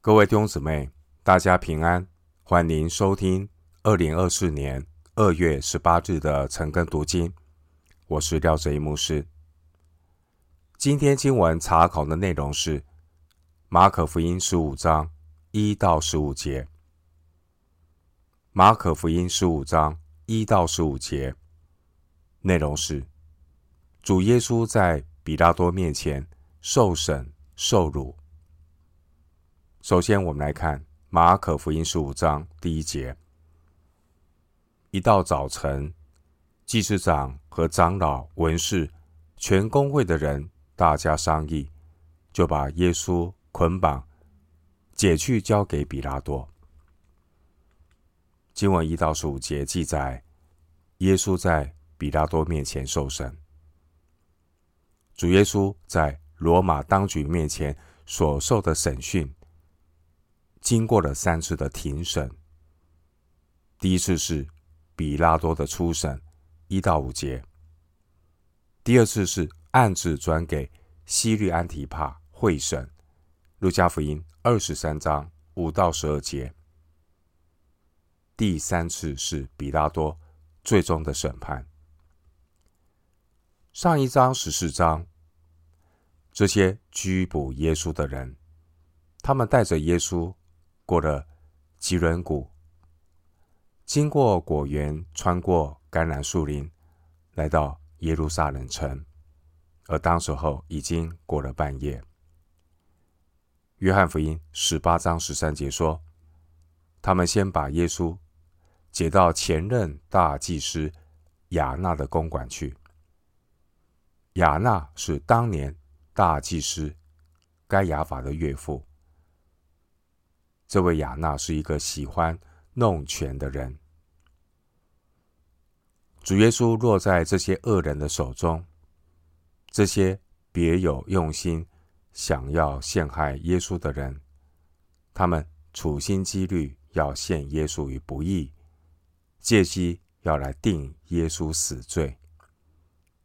各位弟兄姊妹，大家平安，欢迎收听二零二四年二月十八日的晨更读经。我是廖哲一牧师。今天经文查考的内容是马可福音十五章一到十五节。马可福音十五章一到十五节内容是主耶稣在比拉多面前受审受辱。首先，我们来看马可福音十五章第一节。一到早晨，祭司长和长老、文士、全公会的人，大家商议，就把耶稣捆绑，解去交给比拉多。经文一到十五节记载，耶稣在比拉多面前受审。主耶稣在罗马当局面前所受的审讯。经过了三次的庭审，第一次是比拉多的初审，一到五节；第二次是案子转给希律安提帕会审，路加福音二十三章五到十二节；第三次是比拉多最终的审判。上一章十四章，这些拘捕耶稣的人，他们带着耶稣。过了吉伦谷，经过果园，穿过橄榄树林，来到耶路撒冷城。而当时候已经过了半夜。约翰福音十八章十三节说，他们先把耶稣解到前任大祭司亚纳的公馆去。亚纳是当年大祭司该亚法的岳父。这位亚纳是一个喜欢弄权的人。主耶稣落在这些恶人的手中，这些别有用心、想要陷害耶稣的人，他们处心积虑要陷耶稣于不义，借机要来定耶稣死罪，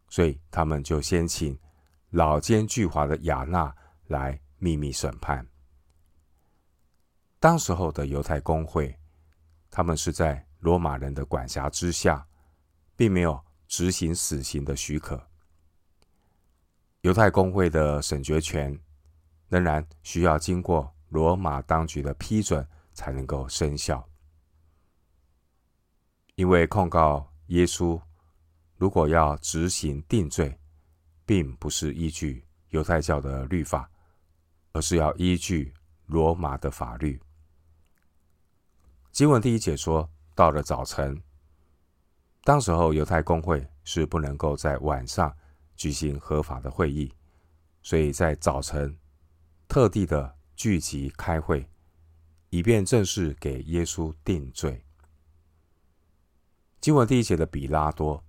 所以他们就先请老奸巨猾的亚纳来秘密审判。当时候的犹太公会，他们是在罗马人的管辖之下，并没有执行死刑的许可。犹太公会的审决权仍然需要经过罗马当局的批准才能够生效。因为控告耶稣，如果要执行定罪，并不是依据犹太教的律法，而是要依据罗马的法律。经文第一节说，到了早晨，当时候犹太公会是不能够在晚上举行合法的会议，所以在早晨特地的聚集开会，以便正式给耶稣定罪。经文第一节的比拉多，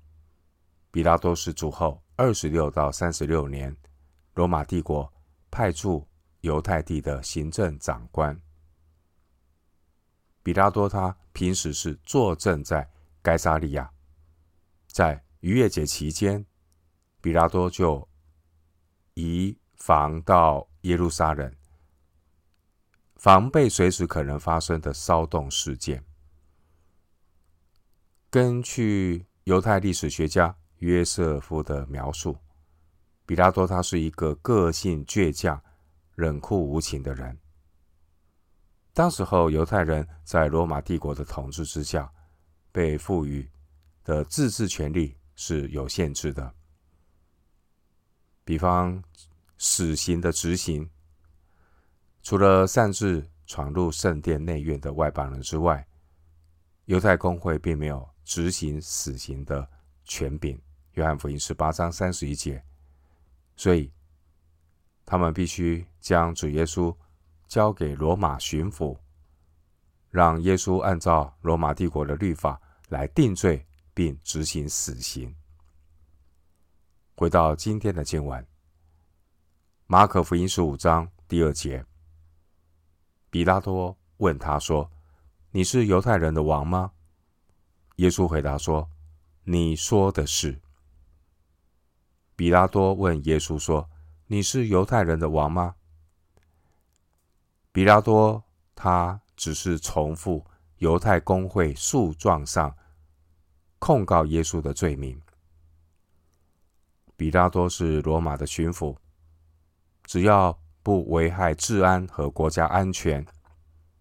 比拉多是主后二十六到三十六年，罗马帝国派驻犹太地的行政长官。比拉多他平时是坐镇在该撒利亚，在逾越节期间，比拉多就移防到耶路撒冷，防备随时可能发生的骚动事件。根据犹太历史学家约瑟夫的描述，比拉多他是一个个性倔强、冷酷无情的人。当时候，犹太人在罗马帝国的统治之下，被赋予的自治权利是有限制的。比方，死刑的执行，除了擅自闯入圣殿内院的外邦人之外，犹太公会并没有执行死刑的权柄。约翰福音十八章三十一节，所以他们必须将主耶稣。交给罗马巡抚，让耶稣按照罗马帝国的律法来定罪并执行死刑。回到今天的经文，马可福音十五章第二节，比拉多问他说：“你是犹太人的王吗？”耶稣回答说：“你说的是。”比拉多问耶稣说：“你是犹太人的王吗？”比拉多他只是重复犹太公会诉状上控告耶稣的罪名。比拉多是罗马的巡抚，只要不危害治安和国家安全，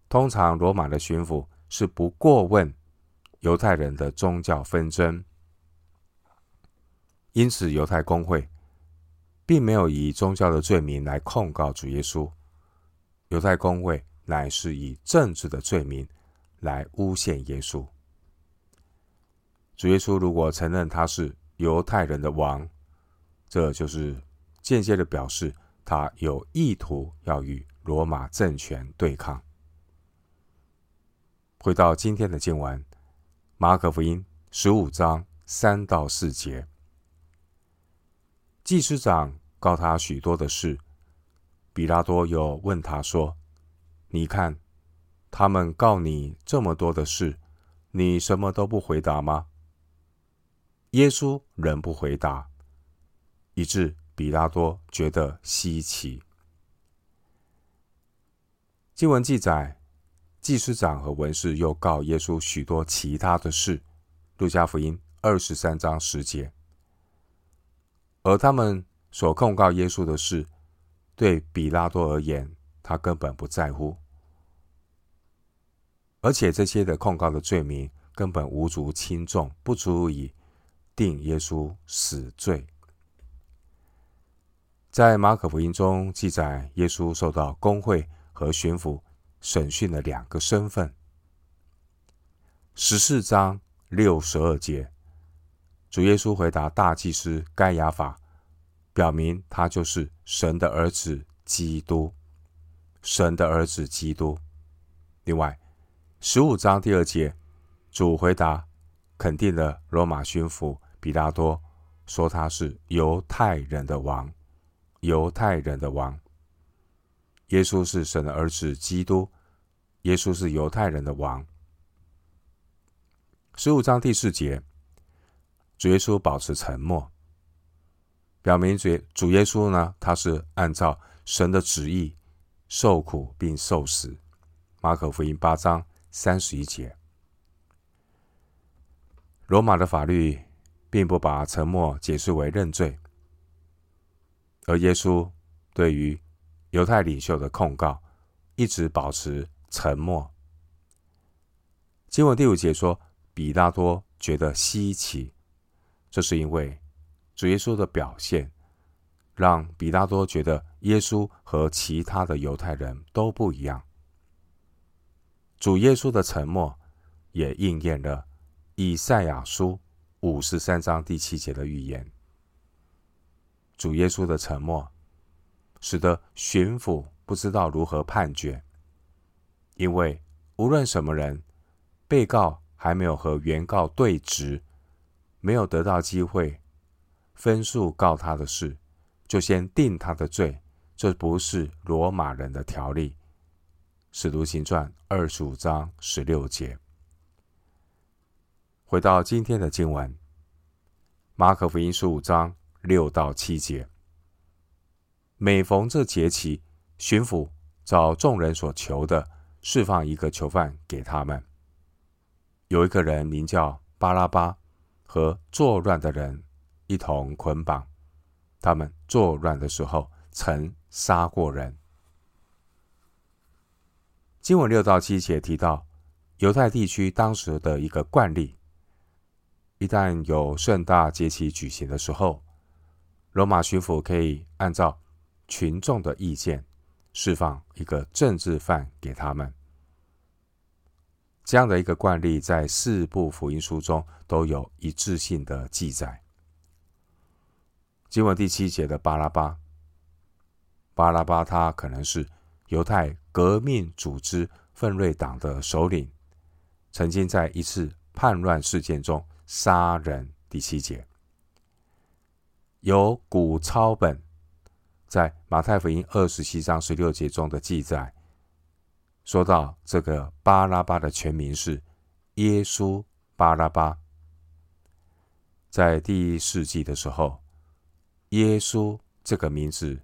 通常罗马的巡抚是不过问犹太人的宗教纷争。因此，犹太公会并没有以宗教的罪名来控告主耶稣，犹太公会乃是以政治的罪名来诬陷耶稣。主耶稣如果承认他是犹太人的王，这就是间接的表示，他有意图要与罗马政权对抗。回到今天的经文，马可福音十五章三到四节，祭司长告他许多的事，比拉多又问他说：“你看，他们告你这么多的事，你什么都不回答吗？”耶稣仍不回答。以致比拉多觉得稀奇。经文记载，祭司长和文士又告耶稣许多其他的事，路加福音二十三章十节。而他们所控告耶稣的事，对比拉多而言，他根本不在乎，而且这些的控告的罪名根本无足轻重，不足以定耶稣死罪。在马可福音中记载，耶稣受到公会和巡抚审讯的两个身份。十四章六十二节，主耶稣回答大祭司该亚法，表明他就是神的儿子基督，神的儿子基督。另外，十五章第二节，主回答肯定了罗马巡抚比拉多，说他是犹太人的王。犹太人的王，耶稣是神的儿子，基督，耶稣是犹太人的王。十五章第四节，主耶稣保持沉默，表明主主耶稣呢，他是按照神的旨意受苦并受死。马可福音八章三十一节，罗马的法律并不把沉默解释为认罪。而耶稣对于犹太领袖的控告，一直保持沉默。经文第五节说，比拉多觉得稀奇，这是因为主耶稣的表现，让比拉多觉得耶稣和其他的犹太人都不一样。主耶稣的沉默，也应验了以赛亚书五十三章第七节的预言。主耶稣的沉默，使得巡抚不知道如何判决，因为无论什么人，被告还没有和原告对质，没有得到机会分数告他的事，就先定他的罪，这不是罗马人的条例。使徒行传二十五章十六节。回到今天的经文，马可福音十五章。六到七节，每逢这节期，巡抚找众人所求的，释放一个囚犯给他们。有一个人名叫巴拉巴，和作乱的人一同捆绑。他们作乱的时候，曾杀过人。经文六到七节提到犹太地区当时的一个惯例：一旦有盛大节期举行的时候，罗马巡抚可以按照群众的意见释放一个政治犯给他们。这样的一个惯例，在四部福音书中都有一致性的记载。经文第七节的巴拉巴，巴拉巴他可能是犹太革命组织奋锐党的首领，曾经在一次叛乱事件中杀人。第七节。有古抄本在马太福音二十七章十六节中的记载，说到这个巴拉巴的全名是耶稣巴拉巴。在第一世纪的时候，耶稣这个名字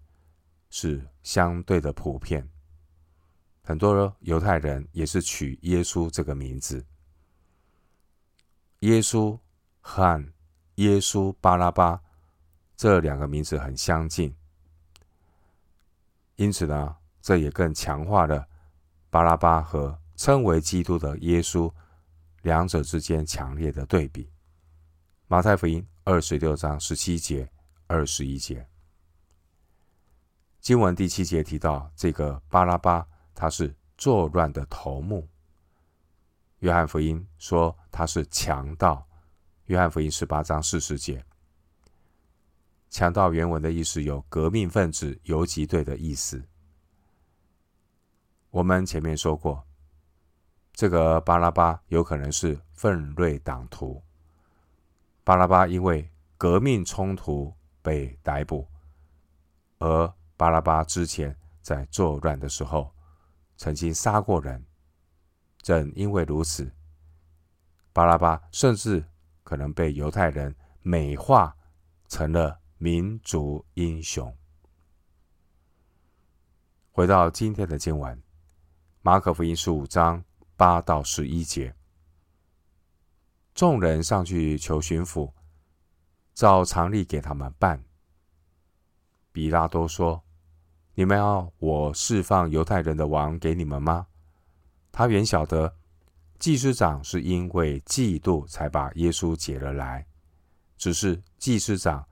是相对的普遍，很多犹太人也是取耶稣这个名字。耶稣和耶稣巴拉巴这两个名字很相近，因此呢，这也更强化了巴拉巴和称为基督的耶稣两者之间强烈的对比。马太福音二十六章十七节、二十一节，经文第七节提到这个巴拉巴。他是作乱的头目。约翰福音说他是强盗。约翰福音十八章四十节，强盗原文的意思有革命分子、游击队的意思。我们前面说过，这个巴拉巴有可能是奋锐党徒。巴拉巴因为革命冲突被逮捕，而巴拉巴之前在作乱的时候。曾经杀过人，正因为如此，巴拉巴甚至可能被犹太人美化成了民族英雄。回到今天的经文，马可福音十五章八到十一节，众人上去求巡抚，照常例给他们办。比拉多说。你们要我释放犹太人的王给你们吗？他原晓得祭司长是因为嫉妒才把耶稣解了来，只是祭司长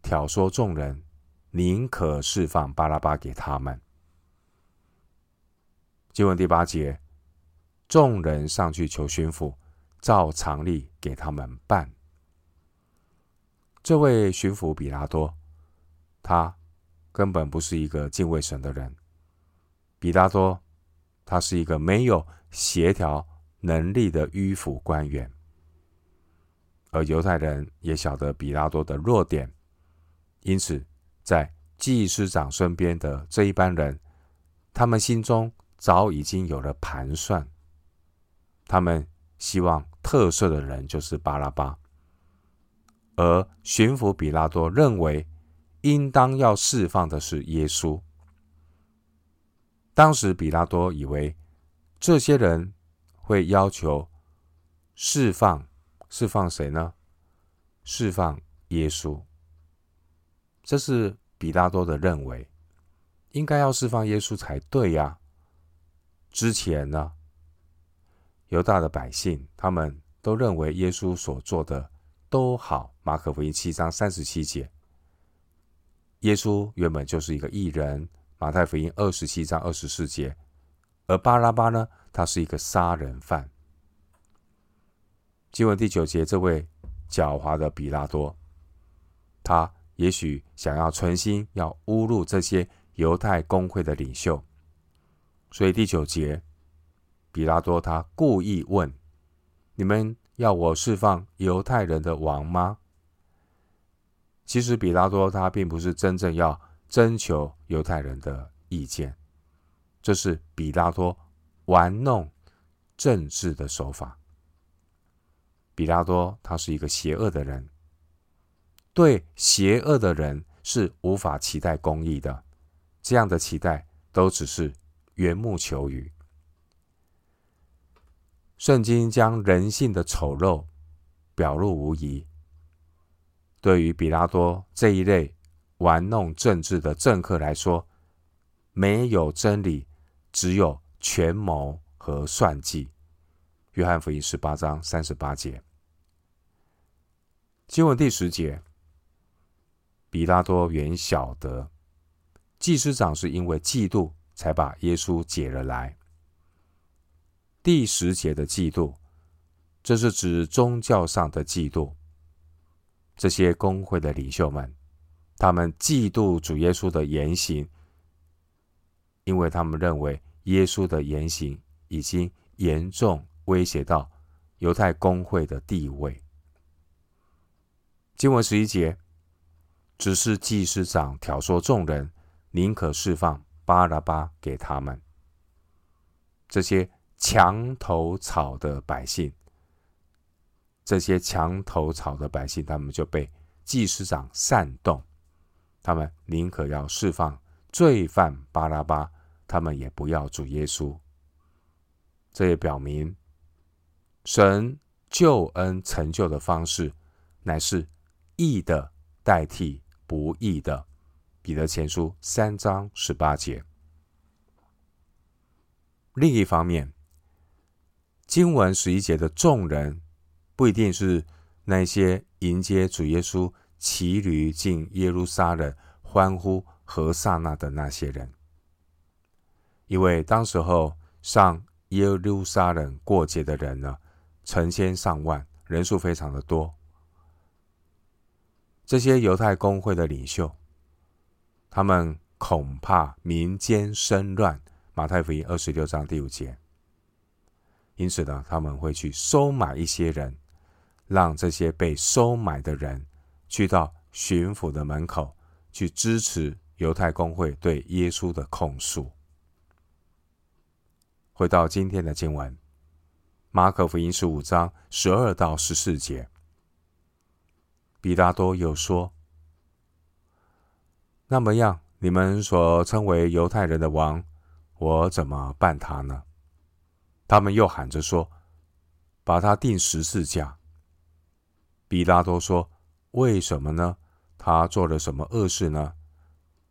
挑唆众人，宁可释放巴拉巴给他们。经文第八节，众人上去求巡抚，照常例给他们办。这位巡抚比拉多，他。根本不是一个敬畏神的人。比拉多，他是一个没有协调能力的迂腐官员，而犹太人也晓得比拉多的弱点，因此在祭司长身边的这一班人，他们心中早已经有了盘算。他们希望特赦的人就是巴拉巴，而巡抚比拉多认为。应当要释放的是耶稣。当时比拉多以为这些人会要求释放，释放谁呢？释放耶稣。这是比拉多的认为，应该要释放耶稣才对呀。之前呢，犹大的百姓他们都认为耶稣所做的都好。马可福音七章三十七节。耶稣原本就是一个义人，马太福音二十七章二十四节，而巴拉巴呢，他是一个杀人犯。经文第九节，这位狡猾的比拉多，他也许想要存心要侮辱这些犹太公会的领袖，所以第九节，比拉多他故意问：你们要我释放犹太人的王吗？其实，比拉多他并不是真正要征求犹太人的意见，这是比拉多玩弄政治的手法。比拉多他是一个邪恶的人，对邪恶的人是无法期待公义的，这样的期待都只是缘木求鱼。圣经将人性的丑陋表露无遗。对于比拉多这一类玩弄政治的政客来说，没有真理，只有权谋和算计。约翰福音十八章三十八节，经文第十节，比拉多原晓得祭司长是因为嫉妒才把耶稣解了来。第十节的嫉妒，这是指宗教上的嫉妒。这些公会的领袖们，他们嫉妒主耶稣的言行，因为他们认为耶稣的言行已经严重威胁到犹太公会的地位。经文十一节，只是祭司长挑唆众人，宁可释放巴拉巴给他们。这些墙头草的百姓。这些墙头草的百姓，他们就被祭司长煽动，他们宁可要释放罪犯巴拉巴，他们也不要主耶稣这也表明神救恩成就的方式，乃是义的代替不义的。彼得前书三章十八节。另一方面，经文十一节的众人，不一定是那些迎接主耶稣骑驴进耶路撒冷欢呼和撒那的那些人，因为当时候上耶路撒冷过节的人呢，成千上万，人数非常的多。这些犹太公会的领袖，他们恐怕民间生乱。马太福音二十六章第五节。因此呢，他们会去收买一些人，让这些被收买的人去到巡抚的门口去支持犹太公会对耶稣的控诉。回到今天的经文，马可福音十五章十二到十四节，比拉多又说：“那么样，你们所称为犹太人的王，我怎么办他呢？”他们又喊着说：“把他钉十字架。”比拉多说：“为什么呢？他做了什么恶事呢？”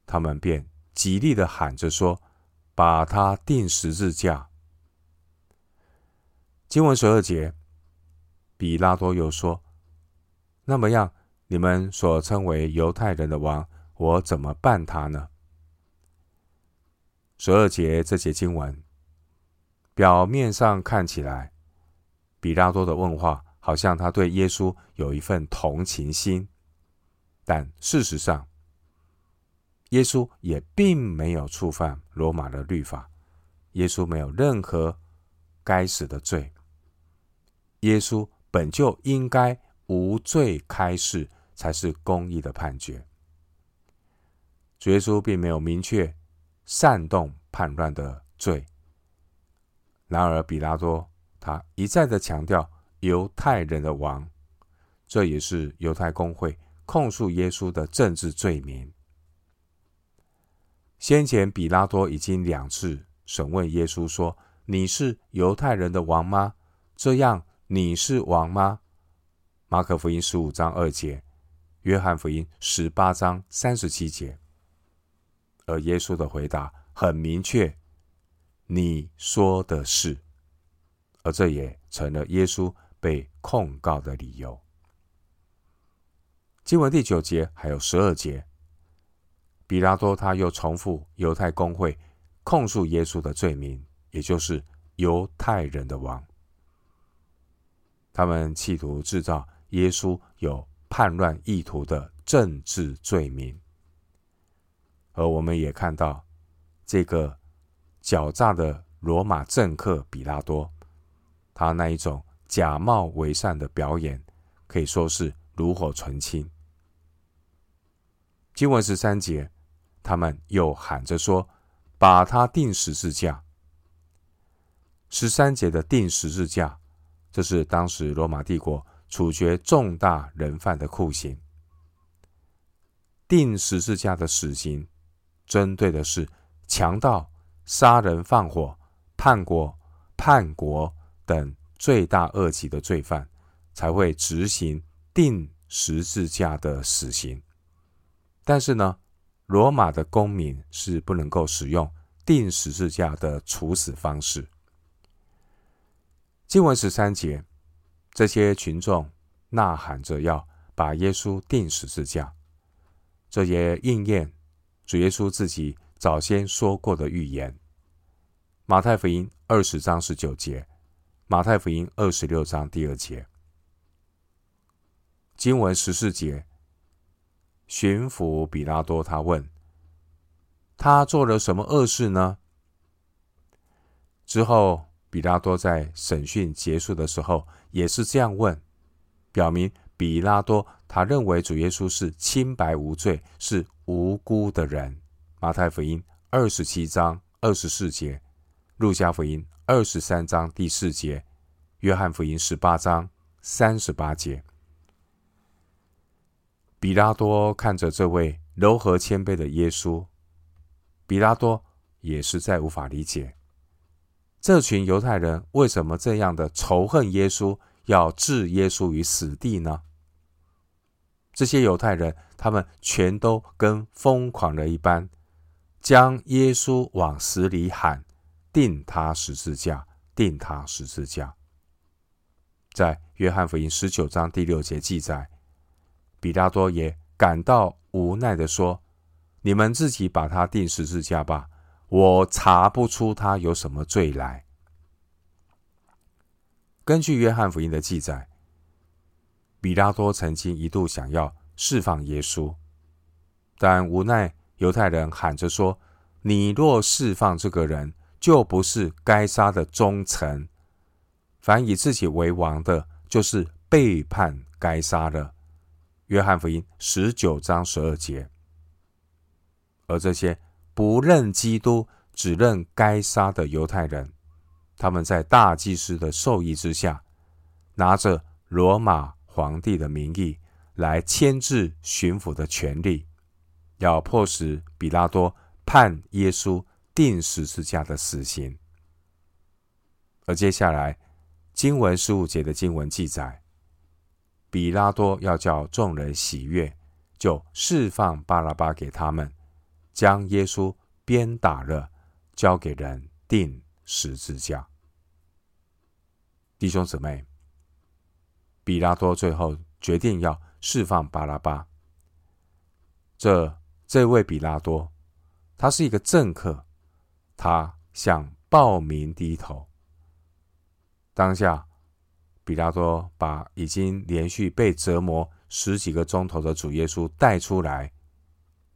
他们便极力的喊着说：“把他钉十字架。”经文十二节，比拉多又说：“那么样，你们所称为犹太人的王，我怎么办他呢？”十二节这节经文。表面上看起来，彼拉多的问话好像他对耶稣有一份同情心，但事实上，耶稣也并没有触犯罗马的律法，耶稣没有任何该死的罪，耶稣本就应该无罪开释，才是公义的判决。主耶稣并没有明确煽动叛乱的罪。然而，彼拉多他一再的强调犹太人的王，这也是犹太公会控诉耶稣的政治罪名。先前，彼拉多已经两次审问耶稣说：“你是犹太人的王吗？这样你是王吗？”马可福音十五章二节，约翰福音十八章三十七节。而耶稣的回答很明确。你说的是，而这也成了耶稣被控告的理由。经文第九节还有十二节，彼拉多他又重复犹太公会控诉耶稣的罪名，也就是犹太人的王。他们企图制造耶稣有叛乱意图的政治罪名，而我们也看到这个。狡诈的罗马政客比拉多，他那一种假冒伪善的表演，可以说是炉火纯青。经文十三节，他们又喊着说：“把他钉十字架。”十三节的钉十字架，这是当时罗马帝国处决重大人犯的酷刑。钉十字架的死刑，针对的是强盗。杀人放火、叛国、叛国等罪大恶极的罪犯，才会执行钉十字架的死刑。但是呢，罗马的公民是不能够使用钉十字架的处死方式。经文十三节，这些群众呐喊着要把耶稣钉十字架，这也应验主耶稣自己早先说过的预言。马太福音二十章十九节，马太福音二十六章第二节，经文十四节，巡抚比拉多他问：他做了什么恶事呢？之后，比拉多在审讯结束的时候也是这样问，表明比拉多他认为主耶稣是清白无罪，是无辜的人。马太福音二十七章二十四节。路加福音二十三章第四节，约翰福音十八章三十八节。彼拉多看着这位柔和谦卑的耶稣，彼拉多也实在无法理解，这群犹太人为什么这样的仇恨耶稣，要置耶稣于死地呢？这些犹太人，他们全都跟疯狂了一般，将耶稣往死里喊，钉他十字架，钉他十字架。在约翰福音十九章第六节记载，比拉多也感到无奈地说：“你们自己把他钉十字架吧。”我查不出他有什么罪来。根据约翰福音的记载，比拉多曾经一度想要释放耶稣，但无奈犹太人喊着说：“你若释放这个人，就不是该杀的忠臣；凡以自己为王的，就是背叛该杀的。”约翰福音十九章十二节，而这些。不认基督，只认该杀的犹太人，他们在大祭司的授意之下，拿着罗马皇帝的名义来牵制巡抚的权力，要迫使比拉多判耶稣钉十字架的死刑。而接下来经文十五节的经文记载，比拉多要叫众人喜悦，就释放巴拉巴给他们。将耶稣鞭打了，交给人钉十字架。弟兄姊妹，比拉多最后决定要释放巴拉巴。这这位比拉多，他是一个政客，他向暴民低头。当下，比拉多把已经连续被折磨十几个钟头的主耶稣带出来，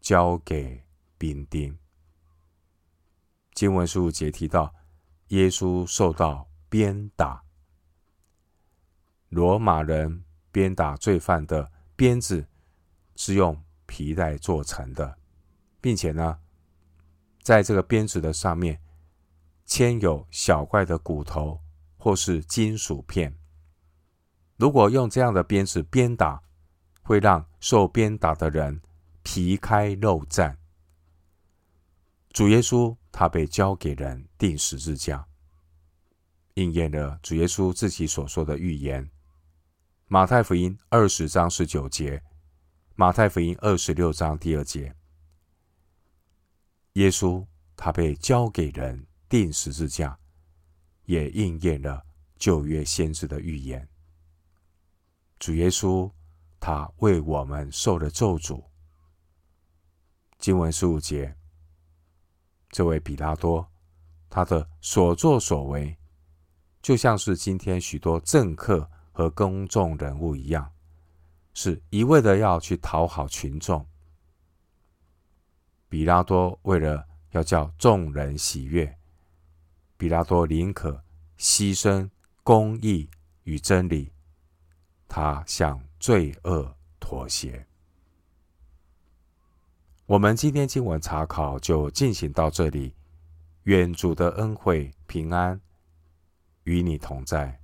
交给。兵丁。经文十五节提到，耶稣受到鞭打。罗马人鞭打罪犯的鞭子是用皮带做成的，并且呢，在这个鞭子的上面嵌有小块的骨头或是金属片。如果用这样的鞭子鞭打，会让受鞭打的人皮开肉绽。主耶稣他被交给人钉十字架，应验了主耶稣自己所说的预言。马太福音二十章十九节，马太福音二十六章第二节，耶稣他被交给人钉十字架，也应验了旧约先知的预言。主耶稣他为我们受了咒诅。经文十五节。这位比拉多，他的所作所为，就像是今天许多政客和公众人物一样，是一味的要去讨好群众。比拉多为了要叫众人喜悦，比拉多宁可牺牲公义与真理，他向罪恶妥协。我们今天经文查考就进行到这里，愿主的恩惠平安与你同在。